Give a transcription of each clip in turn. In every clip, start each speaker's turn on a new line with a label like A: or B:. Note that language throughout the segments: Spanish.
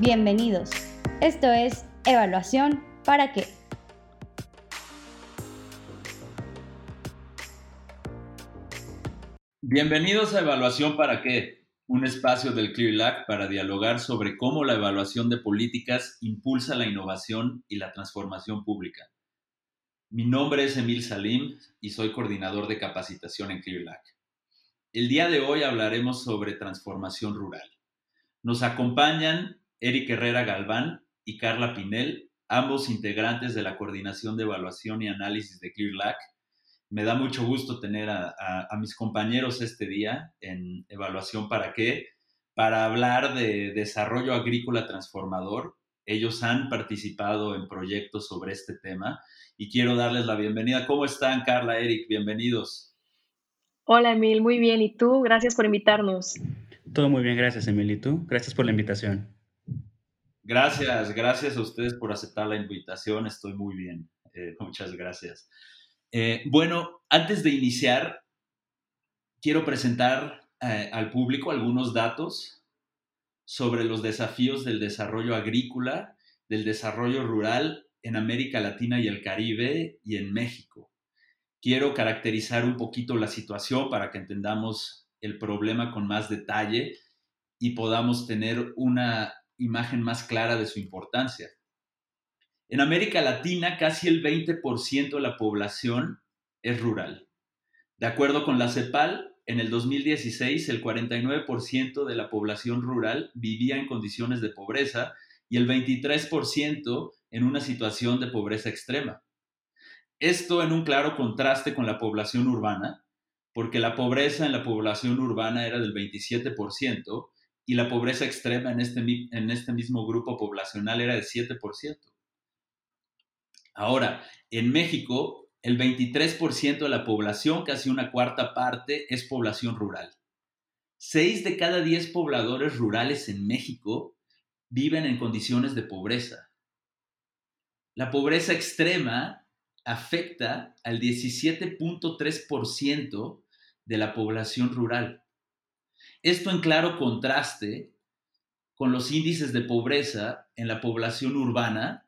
A: Bienvenidos. Esto es Evaluación para qué.
B: Bienvenidos a Evaluación para qué, un espacio del CLIRLAC para dialogar sobre cómo la evaluación de políticas impulsa la innovación y la transformación pública. Mi nombre es Emil Salim y soy coordinador de capacitación en CLIRLAC. El día de hoy hablaremos sobre transformación rural. Nos acompañan Eric Herrera Galván y Carla Pinel, ambos integrantes de la Coordinación de Evaluación y Análisis de ClearLac. Me da mucho gusto tener a, mis compañeros este día en Evaluación para qué, para hablar de desarrollo agrícola transformador. Ellos han participado en proyectos sobre este tema y quiero darles la bienvenida. ¿Cómo están, Carla, Eric? Bienvenidos.
C: Hola, Emil. Muy bien. ¿Y tú? Gracias por invitarnos.
D: Todo muy bien, gracias, Emil. ¿Y tú? Gracias por la invitación.
B: Gracias, gracias a ustedes por aceptar la invitación. Estoy muy bien. Eh, muchas gracias. Eh, bueno, antes de iniciar, quiero presentar eh, al público algunos datos sobre los desafíos del desarrollo agrícola, del desarrollo rural en América Latina y el Caribe y en México. Quiero caracterizar un poquito la situación para que entendamos el problema con más detalle y podamos tener una imagen más clara de su importancia. En América Latina, casi el 20% de la población es rural. De acuerdo con la CEPAL, en el 2016 el 49% de la población rural vivía en condiciones de pobreza y el 23% en una situación de pobreza extrema. Esto en un claro contraste con la población urbana, porque la pobreza en la población urbana era del 27% y la pobreza extrema en este, en este mismo grupo poblacional era de 7%. Ahora, en México, el 23% de la población, casi una cuarta parte, es población rural. Seis de cada diez pobladores rurales en México viven en condiciones de pobreza. La pobreza extrema afecta al 17.3% de la población rural. Esto en claro contraste con los índices de pobreza en la población urbana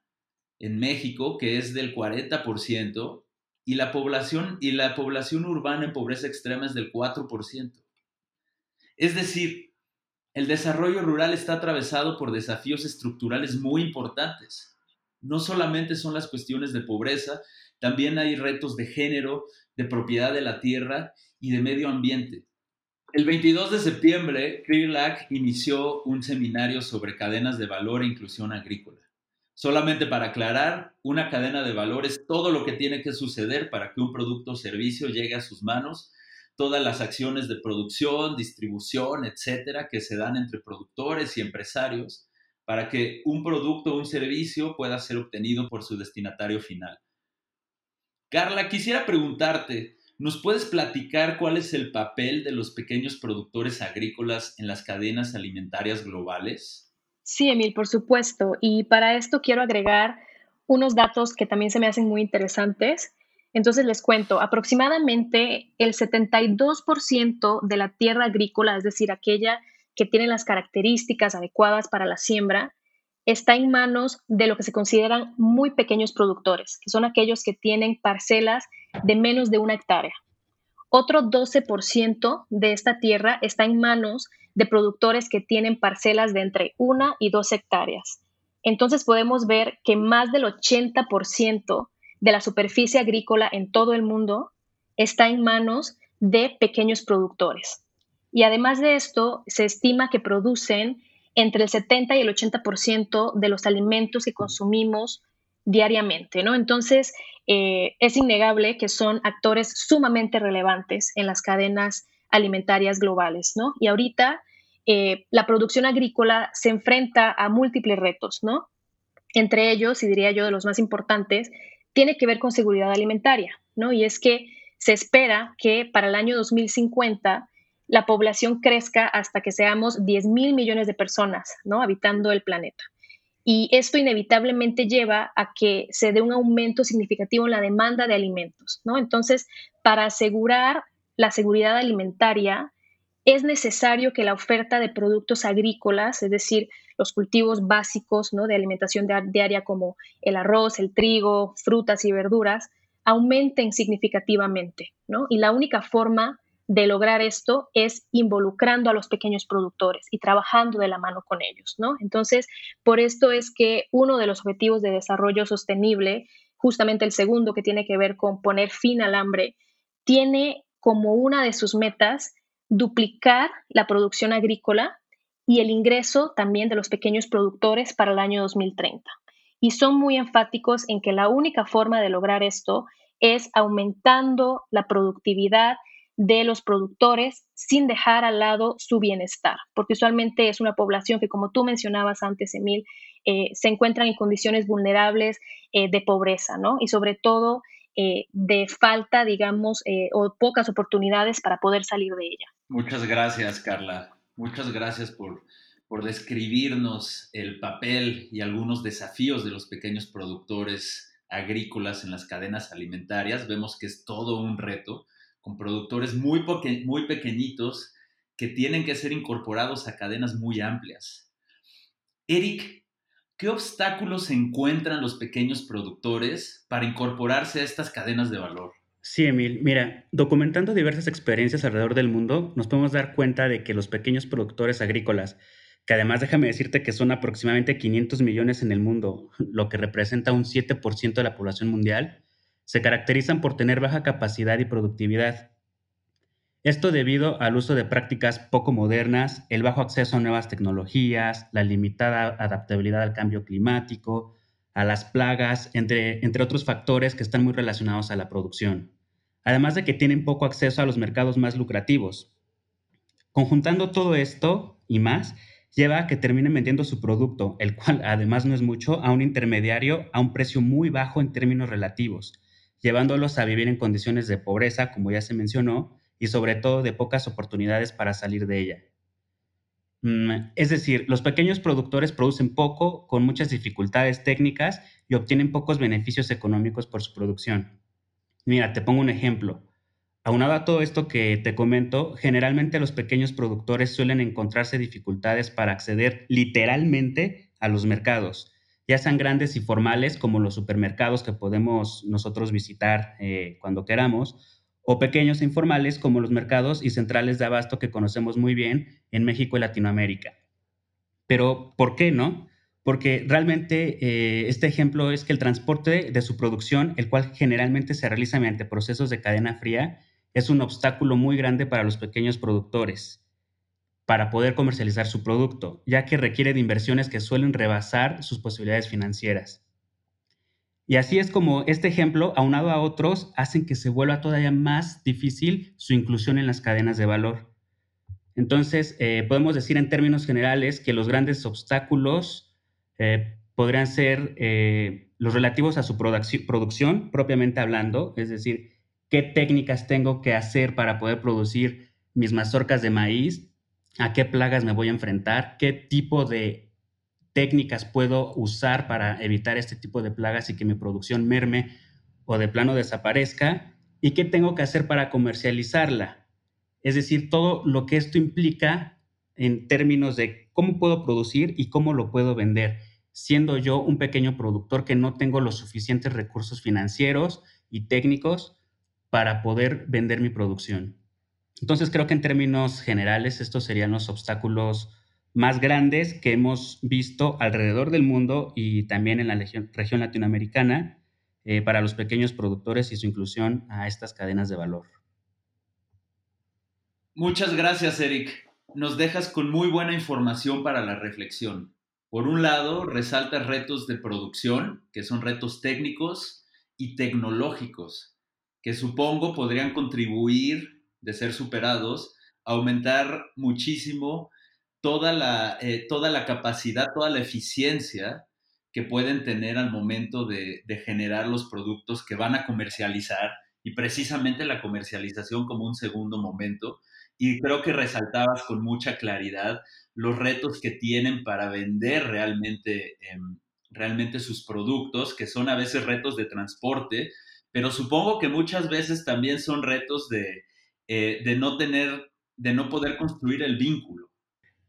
B: en México, que es del 40%, y la población, y la población urbana en pobreza extrema es del 4%. Es decir, el desarrollo rural está atravesado por desafíos estructurales muy importantes. No solamente son las cuestiones de pobreza, también hay retos de género, de propiedad de la tierra y de medio ambiente. El 22 de septiembre, ClearLac inició un seminario sobre cadenas de valor e inclusión agrícola. Solamente para aclarar, una cadena de valor es todo lo que tiene que suceder para que un producto o servicio llegue a sus manos, todas las acciones de producción, distribución, etcétera, que se dan entre productores y empresarios para que un producto o un servicio pueda ser obtenido por su destinatario final. Carla, quisiera preguntarte, ¿Nos puedes platicar cuál es el papel de los pequeños productores agrícolas en las cadenas alimentarias globales?
C: Sí, Emil, por supuesto. Y para esto quiero agregar unos datos que también se me hacen muy interesantes. Entonces les cuento, aproximadamente el 72% de la tierra agrícola, es decir, aquella que tiene las características adecuadas para la siembra, está en manos de lo que se consideran muy pequeños productores, que son aquellos que tienen parcelas de menos de una hectárea. Otro 12% de esta tierra está en manos de productores que tienen parcelas de entre una y dos hectáreas. Entonces podemos ver que más del 80% de la superficie agrícola en todo el mundo está en manos de pequeños productores. Y además de esto, se estima que producen entre el 70 y el 80% de los alimentos que consumimos diariamente, ¿no? Entonces, eh, es innegable que son actores sumamente relevantes en las cadenas alimentarias globales, ¿no? Y ahorita eh, la producción agrícola se enfrenta a múltiples retos, ¿no? Entre ellos, y diría yo de los más importantes, tiene que ver con seguridad alimentaria, ¿no? Y es que se espera que para el año 2050 la población crezca hasta que seamos 10 mil millones de personas ¿no? habitando el planeta. Y esto inevitablemente lleva a que se dé un aumento significativo en la demanda de alimentos. ¿no? Entonces, para asegurar la seguridad alimentaria, es necesario que la oferta de productos agrícolas, es decir, los cultivos básicos ¿no? de alimentación diaria como el arroz, el trigo, frutas y verduras, aumenten significativamente. ¿no? Y la única forma de lograr esto es involucrando a los pequeños productores y trabajando de la mano con ellos, ¿no? Entonces, por esto es que uno de los objetivos de desarrollo sostenible, justamente el segundo que tiene que ver con poner fin al hambre, tiene como una de sus metas duplicar la producción agrícola y el ingreso también de los pequeños productores para el año 2030. Y son muy enfáticos en que la única forma de lograr esto es aumentando la productividad de los productores sin dejar al lado su bienestar, porque usualmente es una población que, como tú mencionabas antes, Emil, eh, se encuentran en condiciones vulnerables eh, de pobreza, ¿no? Y sobre todo eh, de falta, digamos, o pocas oportunidades para poder salir de ella.
B: Muchas gracias, Carla. Muchas gracias por, por describirnos el papel y algunos desafíos de los pequeños productores agrícolas en las cadenas alimentarias. Vemos que es todo un reto con productores muy, muy pequeñitos que tienen que ser incorporados a cadenas muy amplias. Eric, ¿qué obstáculos encuentran los pequeños productores para incorporarse a estas cadenas de valor?
D: Sí, Emil. Mira, documentando diversas experiencias alrededor del mundo, nos podemos dar cuenta de que los pequeños productores agrícolas, que además déjame decirte que son aproximadamente 500 millones en el mundo, lo que representa un 7% de la población mundial, se caracterizan por tener baja capacidad y productividad. Esto debido al uso de prácticas poco modernas, el bajo acceso a nuevas tecnologías, la limitada adaptabilidad al cambio climático, a las plagas, entre, entre otros factores que están muy relacionados a la producción. Además de que tienen poco acceso a los mercados más lucrativos. Conjuntando todo esto y más, lleva a que terminen vendiendo su producto, el cual además no es mucho, a un intermediario a un precio muy bajo en términos relativos, llevándolos a vivir en condiciones de pobreza, como ya se mencionó, y sobre todo de pocas oportunidades para salir de ella. Mm, es decir, los pequeños productores producen poco, con muchas dificultades técnicas y obtienen pocos beneficios económicos por su producción. Mira, te pongo un ejemplo. Aunado a todo esto que te comento, generalmente los pequeños productores suelen encontrarse dificultades para acceder literalmente a los mercados, ya sean grandes y formales como los supermercados que podemos nosotros visitar eh, cuando queramos, o pequeños e informales como los mercados y centrales de abasto que conocemos muy bien en México y Latinoamérica. Pero, ¿por qué no? Porque realmente eh, este ejemplo es que el transporte de su producción, el cual generalmente se realiza mediante procesos de cadena fría, es un obstáculo muy grande para los pequeños productores para poder comercializar su producto, ya que requiere de inversiones que suelen rebasar sus posibilidades financieras. Y así es como este ejemplo, aunado a otros, hacen que se vuelva todavía más difícil su inclusión en las cadenas de valor. Entonces, eh, podemos decir en términos generales que los grandes obstáculos eh, podrían ser eh, los relativos a su producción, propiamente hablando, es decir, qué técnicas tengo que hacer para poder producir mis mazorcas de maíz, a qué plagas me voy a enfrentar, qué tipo de técnicas puedo usar para evitar este tipo de plagas y que mi producción merme o de plano desaparezca y qué tengo que hacer para comercializarla. Es decir, todo lo que esto implica en términos de cómo puedo producir y cómo lo puedo vender, siendo yo un pequeño productor que no tengo los suficientes recursos financieros y técnicos para poder vender mi producción. Entonces creo que en términos generales estos serían los obstáculos más grandes que hemos visto alrededor del mundo y también en la región latinoamericana eh, para los pequeños productores y su inclusión a estas cadenas de valor.
B: Muchas gracias, Eric. Nos dejas con muy buena información para la reflexión. Por un lado, resalta retos de producción, que son retos técnicos y tecnológicos, que supongo podrían contribuir de ser superados, aumentar muchísimo toda la, eh, toda la capacidad, toda la eficiencia que pueden tener al momento de, generar los productos que van a comercializar y precisamente la comercialización como un segundo momento. Y creo que resaltabas con mucha claridad los retos que tienen para vender realmente, em, realmente sus productos, que son a veces retos de transporte, pero supongo que muchas veces también son retos de, eh, de no tener, de no poder construir el vínculo.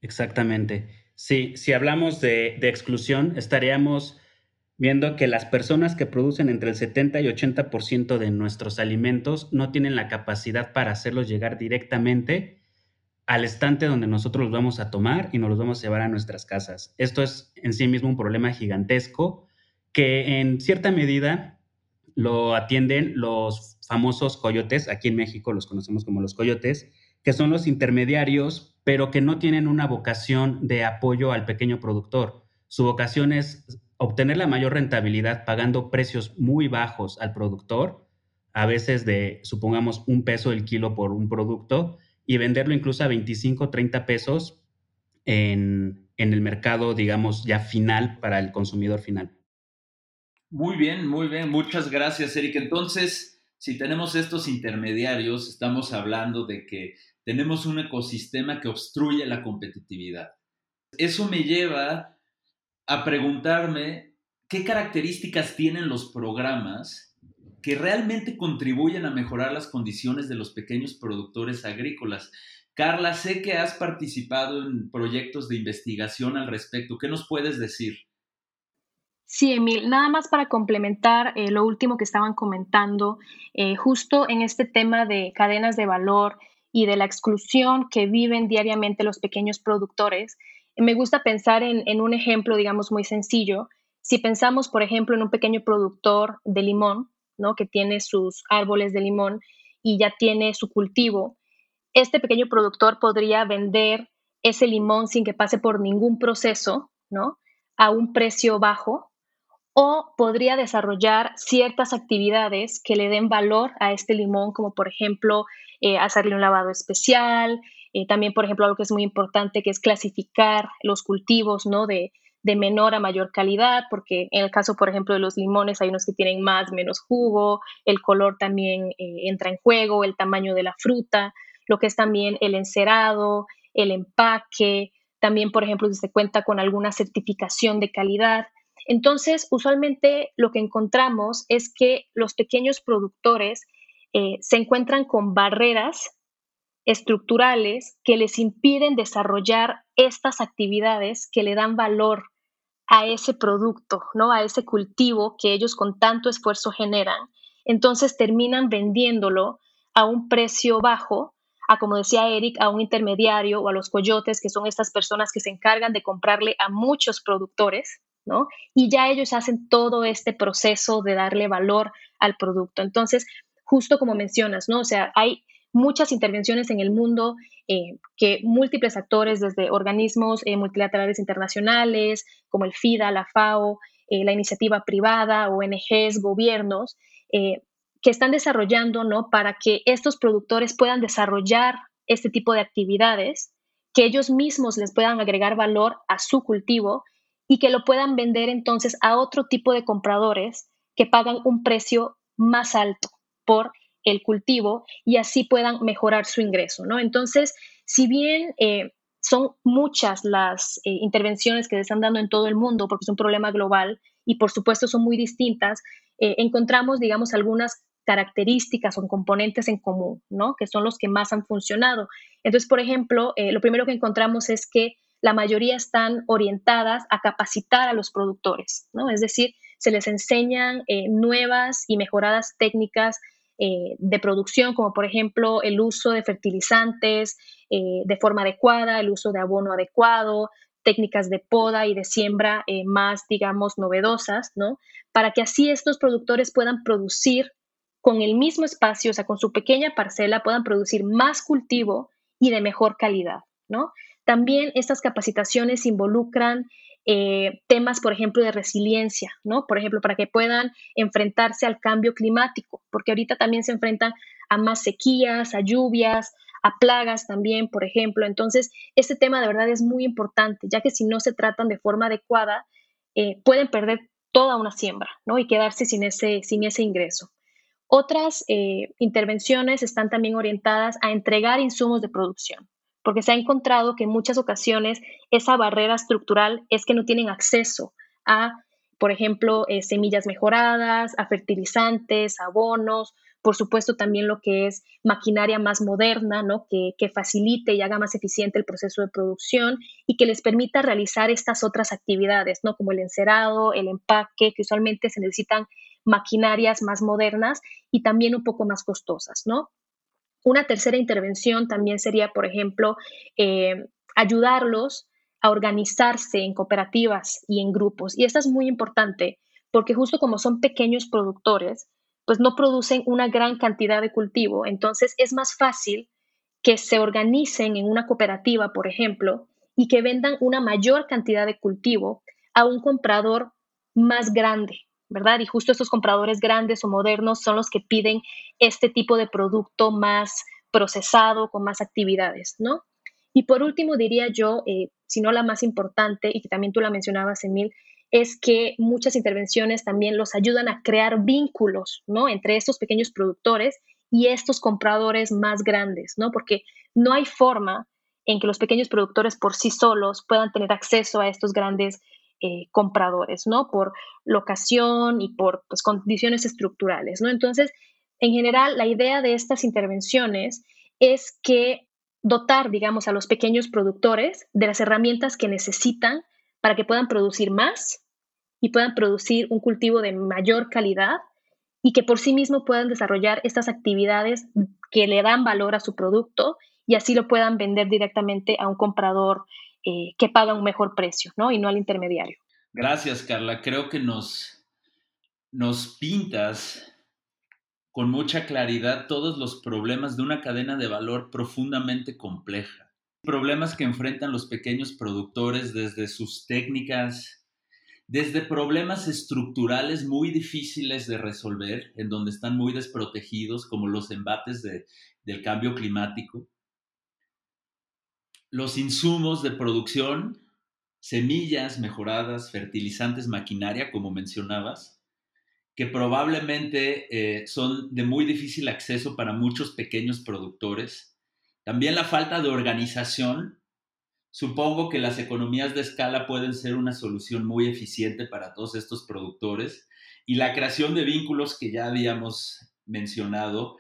D: Exactamente. Sí, si hablamos de, de exclusión, estaríamos viendo que las personas que producen entre el 70 y 80% de nuestros alimentos no tienen la capacidad para hacerlos llegar directamente al estante donde nosotros los vamos a tomar y nos los vamos a llevar a nuestras casas. Esto es en sí mismo un problema gigantesco que en cierta medida lo atienden los famosos coyotes, aquí en México los conocemos como los coyotes, que son los intermediarios, pero que no tienen una vocación de apoyo al pequeño productor. Su vocación es obtener la mayor rentabilidad pagando precios muy bajos al productor, a veces de, supongamos, un peso el kilo por un producto, y venderlo incluso a 25, 30 pesos en, en el mercado, digamos, ya final para el consumidor final.
B: Muy bien, muy bien. Muchas gracias, Eric. Entonces, si tenemos estos intermediarios, estamos hablando de que tenemos un ecosistema que obstruye la competitividad. Eso me lleva a preguntarme qué características tienen los programas que realmente contribuyen a mejorar las condiciones de los pequeños productores agrícolas. Carla, sé que has participado en proyectos de investigación al respecto. ¿Qué nos puedes decir?
C: Sí, Emil, nada más para complementar eh, lo último que estaban comentando, eh, justo en este tema de cadenas de valor y de la exclusión que viven diariamente los pequeños productores, me gusta pensar en, un ejemplo, digamos, muy sencillo. Si pensamos, por ejemplo, en un pequeño productor de limón, ¿no? que tiene sus árboles de limón y ya tiene su cultivo, este pequeño productor podría vender ese limón sin que pase por ningún proceso, ¿no? A un precio bajo, o podría desarrollar ciertas actividades que le den valor a este limón, como por ejemplo eh, hacerle un lavado especial, eh, también por ejemplo algo que es muy importante que es clasificar los cultivos, ¿no? De, menor a mayor calidad, porque en el caso, por ejemplo, de los limones hay unos que tienen más, menos jugo, el color también eh, entra en juego, el tamaño de la fruta, lo que es también el encerado, el empaque, también, por ejemplo, si se cuenta con alguna certificación de calidad. Entonces, usualmente lo que encontramos es que los pequeños productores eh, se encuentran con barreras estructurales que les impiden desarrollar estas actividades que le dan valor a ese producto, ¿no? A ese cultivo que ellos con tanto esfuerzo generan. Entonces terminan vendiéndolo a un precio bajo, a como decía Eric, a un intermediario o a los coyotes, que son estas personas que se encargan de comprarle a muchos productores, Y ya ellos hacen todo este proceso de darle valor al producto. Entonces, justo como mencionas, ¿no? O sea, hay muchas intervenciones en el mundo eh, que múltiples actores, desde organismos eh, multilaterales internacionales, como el FIDA, la FAO, eh, la iniciativa privada, ONGs, gobiernos, que están desarrollando, ¿no? Para que estos productores puedan desarrollar este tipo de actividades, que ellos mismos les puedan agregar valor a su cultivo y que lo puedan vender entonces a otro tipo de compradores que pagan un precio más alto por el cultivo y así puedan mejorar su ingreso, ¿no? Entonces, si bien eh, son muchas las eh, intervenciones que se están dando en todo el mundo, porque es un problema global y por supuesto son muy distintas, eh, encontramos, digamos, algunas características o componentes en común, ¿no? Que son los que más han funcionado. Entonces, por ejemplo, lo primero que encontramos es que la mayoría están orientadas a capacitar a los productores, ¿no? Es decir, se les enseñan eh, nuevas y mejoradas técnicas eh, de producción, como por ejemplo el uso de fertilizantes eh, de forma adecuada, el uso de abono adecuado, técnicas de poda y de siembra más, digamos, novedosas, ¿no? Para que así estos productores puedan producir con el mismo espacio, o sea, con su pequeña parcela, puedan producir más cultivo y de mejor calidad, ¿no? También estas capacitaciones involucran eh, temas, por ejemplo, de resiliencia, ¿no? Por ejemplo, para que puedan enfrentarse al cambio climático, porque ahorita también se enfrentan a más sequías, a lluvias, a plagas también, por ejemplo. Entonces, este tema de verdad es muy importante, ya que si no se tratan de forma adecuada, eh, pueden perder toda una siembra, ¿no? Y quedarse sin ese, sin ese ingreso. Otras eh, intervenciones están también orientadas a entregar insumos de producción porque se ha encontrado que en muchas ocasiones esa barrera estructural es que no tienen acceso a, por ejemplo, eh, semillas mejoradas, a fertilizantes, abonos, por supuesto también lo que es maquinaria más moderna, ¿no? que, que facilite y haga más eficiente el proceso de producción y que les permita realizar estas otras actividades, ¿no? como el encerado, el empaque, que usualmente se necesitan maquinarias más modernas y también un poco más costosas, ¿no? Una tercera intervención también sería, por ejemplo, eh, ayudarlos a organizarse en cooperativas y en grupos. Y esto es muy importante porque justo como son pequeños productores, pues no producen una gran cantidad de cultivo. Entonces es más fácil que se organicen en una cooperativa, por ejemplo, y que vendan una mayor cantidad de cultivo a un comprador más grande, ¿verdad? Y justo estos compradores grandes o modernos son los que piden este tipo de producto más procesado, con más actividades, ¿no? Y por último, diría yo, eh, si no la más importante, y que también tú la mencionabas, Emil, es que muchas intervenciones también los ayudan a crear vínculos, ¿no? Entre estos pequeños productores y estos compradores más grandes, ¿no? Porque no hay forma en que los pequeños productores por sí solos puedan tener acceso a estos grandes eh, compradores, ¿no? Por locación y por pues, condiciones estructurales, ¿no? Entonces, en general, la idea de estas intervenciones es que dotar, digamos, a los pequeños productores de las herramientas que necesitan para que puedan producir más y puedan producir un cultivo de mayor calidad y que por sí mismo puedan desarrollar estas actividades que le dan valor a su producto y así lo puedan vender directamente a un comprador eh, que paga un mejor precio, ¿no? Y no al intermediario.
B: Gracias, Carla. Creo que nos, nos pintas con mucha claridad todos los problemas de una cadena de valor profundamente compleja. Problemas que enfrentan los pequeños productores desde sus técnicas, desde problemas estructurales muy difíciles de resolver, en donde están muy desprotegidos, como los embates del cambio climático, los insumos de producción, semillas mejoradas, fertilizantes, maquinaria, como mencionabas, que probablemente eh, son de muy difícil acceso para muchos pequeños productores. También la falta de organización. Supongo que las economías de escala pueden ser una solución muy eficiente para todos estos productores. Y la creación de vínculos que ya habíamos mencionado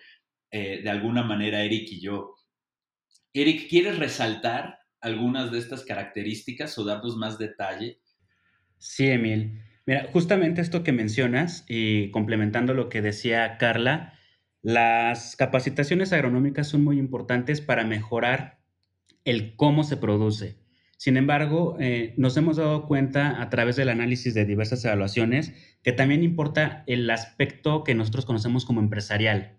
B: eh, de alguna manera Eric y yo. Eric, ¿quieres resaltar algunas de estas características o darnos más detalle?
D: Sí, Emil. Mira, justamente esto que mencionas y complementando lo que decía Carla, las capacitaciones agronómicas son muy importantes para mejorar el cómo se produce. Sin embargo, eh, nos hemos dado cuenta a través del análisis de diversas evaluaciones que también importa el aspecto que nosotros conocemos como empresarial.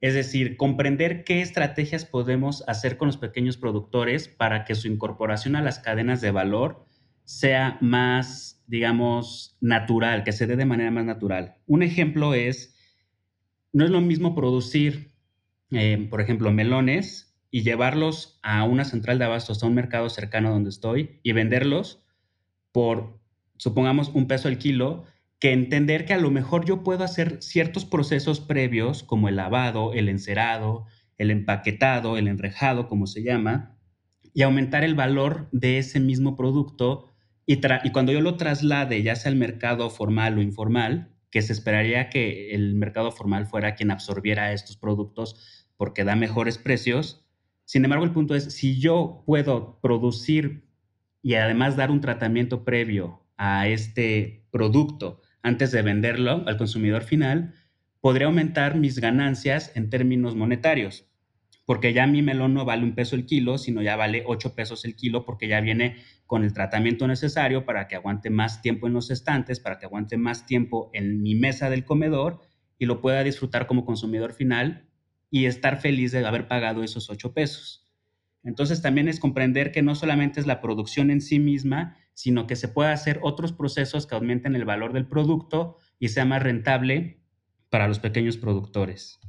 D: Es decir, comprender qué estrategias podemos hacer con los pequeños productores para que su incorporación a las cadenas de valor sea más, digamos, natural, que se dé de manera más natural. Un ejemplo es, no es lo mismo producir, eh, por ejemplo, melones y llevarlos a una central de abastos, a un mercado cercano donde estoy, y venderlos por, supongamos, un peso al kilo, que entender que a lo mejor yo puedo hacer ciertos procesos previos, como el lavado, el encerado, el empaquetado, el enrejado, como se llama, y aumentar el valor de ese mismo producto. Y, cuando yo lo traslade, ya sea al mercado formal o informal, que se esperaría que el mercado formal fuera quien absorbiera estos productos porque da mejores precios. Sin embargo, el punto es, si yo puedo producir y además dar un tratamiento previo a este producto antes de venderlo al consumidor final, podría aumentar mis ganancias en términos monetarios, porque ya mi melón no vale un peso el kilo, sino ya vale ocho pesos el kilo, porque ya viene con el tratamiento necesario para que aguante más tiempo en los estantes, para que aguante más tiempo en mi mesa del comedor y lo pueda disfrutar como consumidor final y estar feliz de haber pagado esos ocho pesos. Entonces también es comprender que no solamente es la producción en sí misma, sino que se puede hacer otros procesos que aumenten el valor del producto y sea más rentable para los pequeños productores,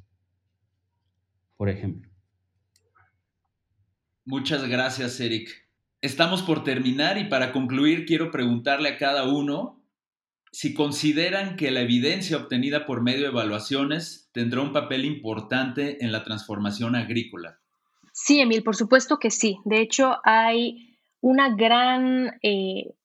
D: por ejemplo.
B: Muchas gracias, Eric. Estamos por terminar y para concluir quiero preguntarle a cada uno si consideran que la evidencia obtenida por medio de evaluaciones tendrá un papel importante en la transformación agrícola.
C: Sí, Emil, por supuesto que sí. De hecho, hay una gran eh,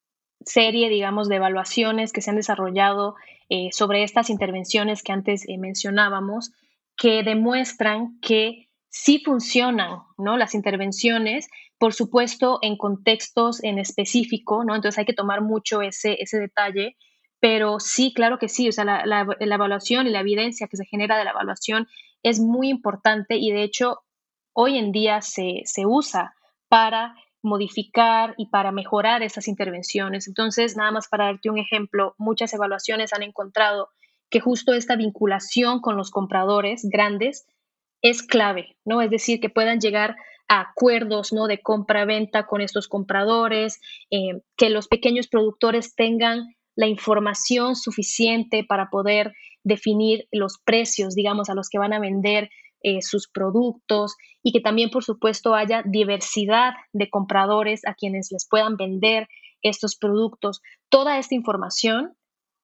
C: serie, digamos, de evaluaciones que se han desarrollado eh, sobre estas intervenciones que antes eh, mencionábamos, que demuestran que sí funcionan, ¿no? Las intervenciones, por supuesto, en contextos en específico, ¿no? Entonces hay que tomar mucho ese, ese detalle, pero sí, claro que sí, o sea, la, la, evaluación y la evidencia que se genera de la evaluación es muy importante y de hecho hoy en día se, se usa para modificar y para mejorar esas intervenciones. Entonces, nada más para darte un ejemplo, muchas evaluaciones han encontrado que justo esta vinculación con los compradores grandes es clave, ¿no? Es decir, que puedan llegar a acuerdos, ¿no? De compra-venta con estos compradores, eh, que los pequeños productores tengan la información suficiente para poder definir los precios, digamos, a los que van a vender eh, sus productos y que también, por supuesto, haya diversidad de compradores a quienes les puedan vender estos productos. Toda esta información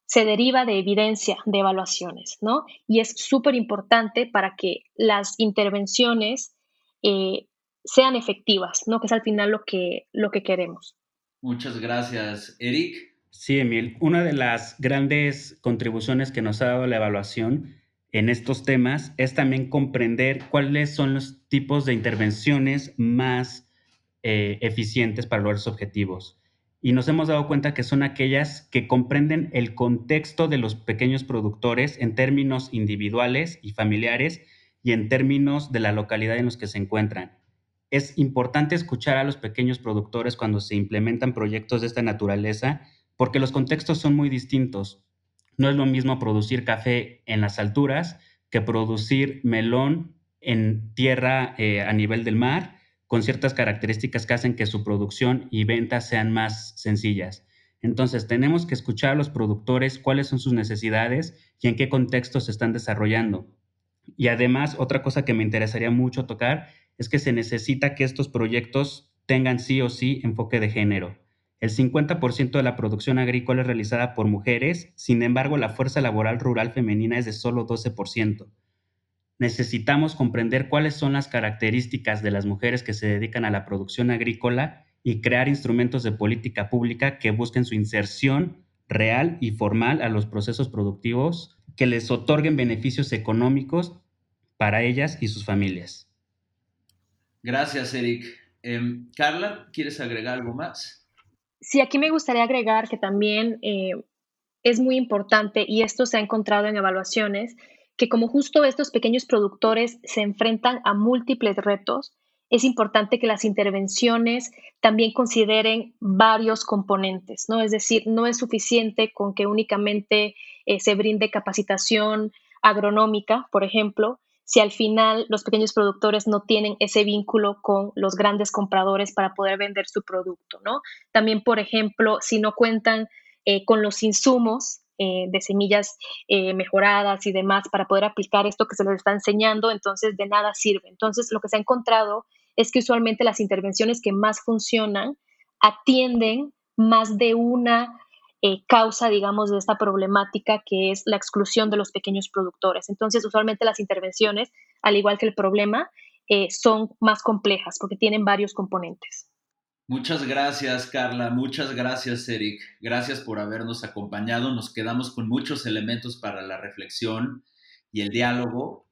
C: se deriva de evidencia, de evaluaciones, ¿no? Y es súper importante para que las intervenciones eh, sean efectivas, ¿no? Que es al final lo que, lo que queremos.
B: Muchas gracias, Eric.
D: Sí, Emil. Una de las grandes contribuciones que nos ha dado la evaluación en estos temas es también comprender cuáles son los tipos de intervenciones más eh, eficientes para lograr sus objetivos y nos hemos dado cuenta que son aquellas que comprenden el contexto de los pequeños productores en términos individuales y familiares y en términos de la localidad en los que se encuentran. Es importante escuchar a los pequeños productores cuando se implementan proyectos de esta naturaleza porque los contextos son muy distintos. No es lo mismo producir café en las alturas que producir melón en tierra eh, a nivel del mar con ciertas características que hacen que su producción y ventas sean más sencillas. Entonces, tenemos que escuchar a los productores cuáles son sus necesidades y en qué contexto se están desarrollando. Y además, otra cosa que me interesaría mucho tocar es que se necesita que estos proyectos tengan sí o sí enfoque de género. El 50% de la producción agrícola es realizada por mujeres, sin embargo, la fuerza laboral rural femenina es de solo 12% necesitamos comprender cuáles son las características de las mujeres que se dedican a la producción agrícola y crear instrumentos de política pública que busquen su inserción real y formal a los procesos productivos que les otorguen beneficios económicos para ellas y sus familias.
B: Gracias, Eric. Em, Carla, ¿quieres agregar algo más?
C: Sí, aquí me gustaría agregar que también eh, es muy importante, y esto se ha encontrado en evaluaciones, que como justo estos pequeños productores se enfrentan a múltiples retos, es importante que las intervenciones también consideren varios componentes, ¿no? Es decir, no es suficiente con que únicamente eh, se brinde capacitación agronómica, por ejemplo, si al final los pequeños productores no tienen ese vínculo con los grandes compradores para poder vender su producto, ¿no? También, por ejemplo, si no cuentan eh, con los insumos eh, de semillas eh, mejoradas y demás para poder aplicar esto que se les está enseñando, entonces de nada sirve. Entonces lo que se ha encontrado es que usualmente las intervenciones que más funcionan atienden más de una eh, causa, digamos, de esta problemática que es la exclusión de los pequeños productores. Entonces, usualmente las intervenciones, al igual que el problema, son más complejas porque tienen varios componentes.
B: Muchas gracias, Carla. Muchas gracias, Eric. Gracias por habernos acompañado. Nos quedamos con muchos elementos para la reflexión y el diálogo.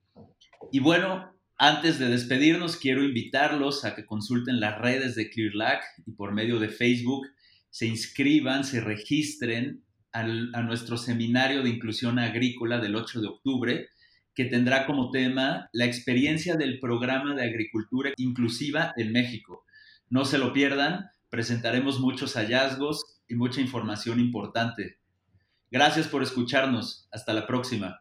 B: Y bueno, antes de despedirnos, quiero invitarlos a que consulten las redes de ClearLac y por medio de Facebook se inscriban, se registren a nuestro seminario de inclusión agrícola del 8 de octubre, que tendrá como tema la experiencia del programa de agricultura inclusiva en México. No se lo pierdan, presentaremos muchos hallazgos y mucha información importante. Gracias por escucharnos. Hasta la próxima.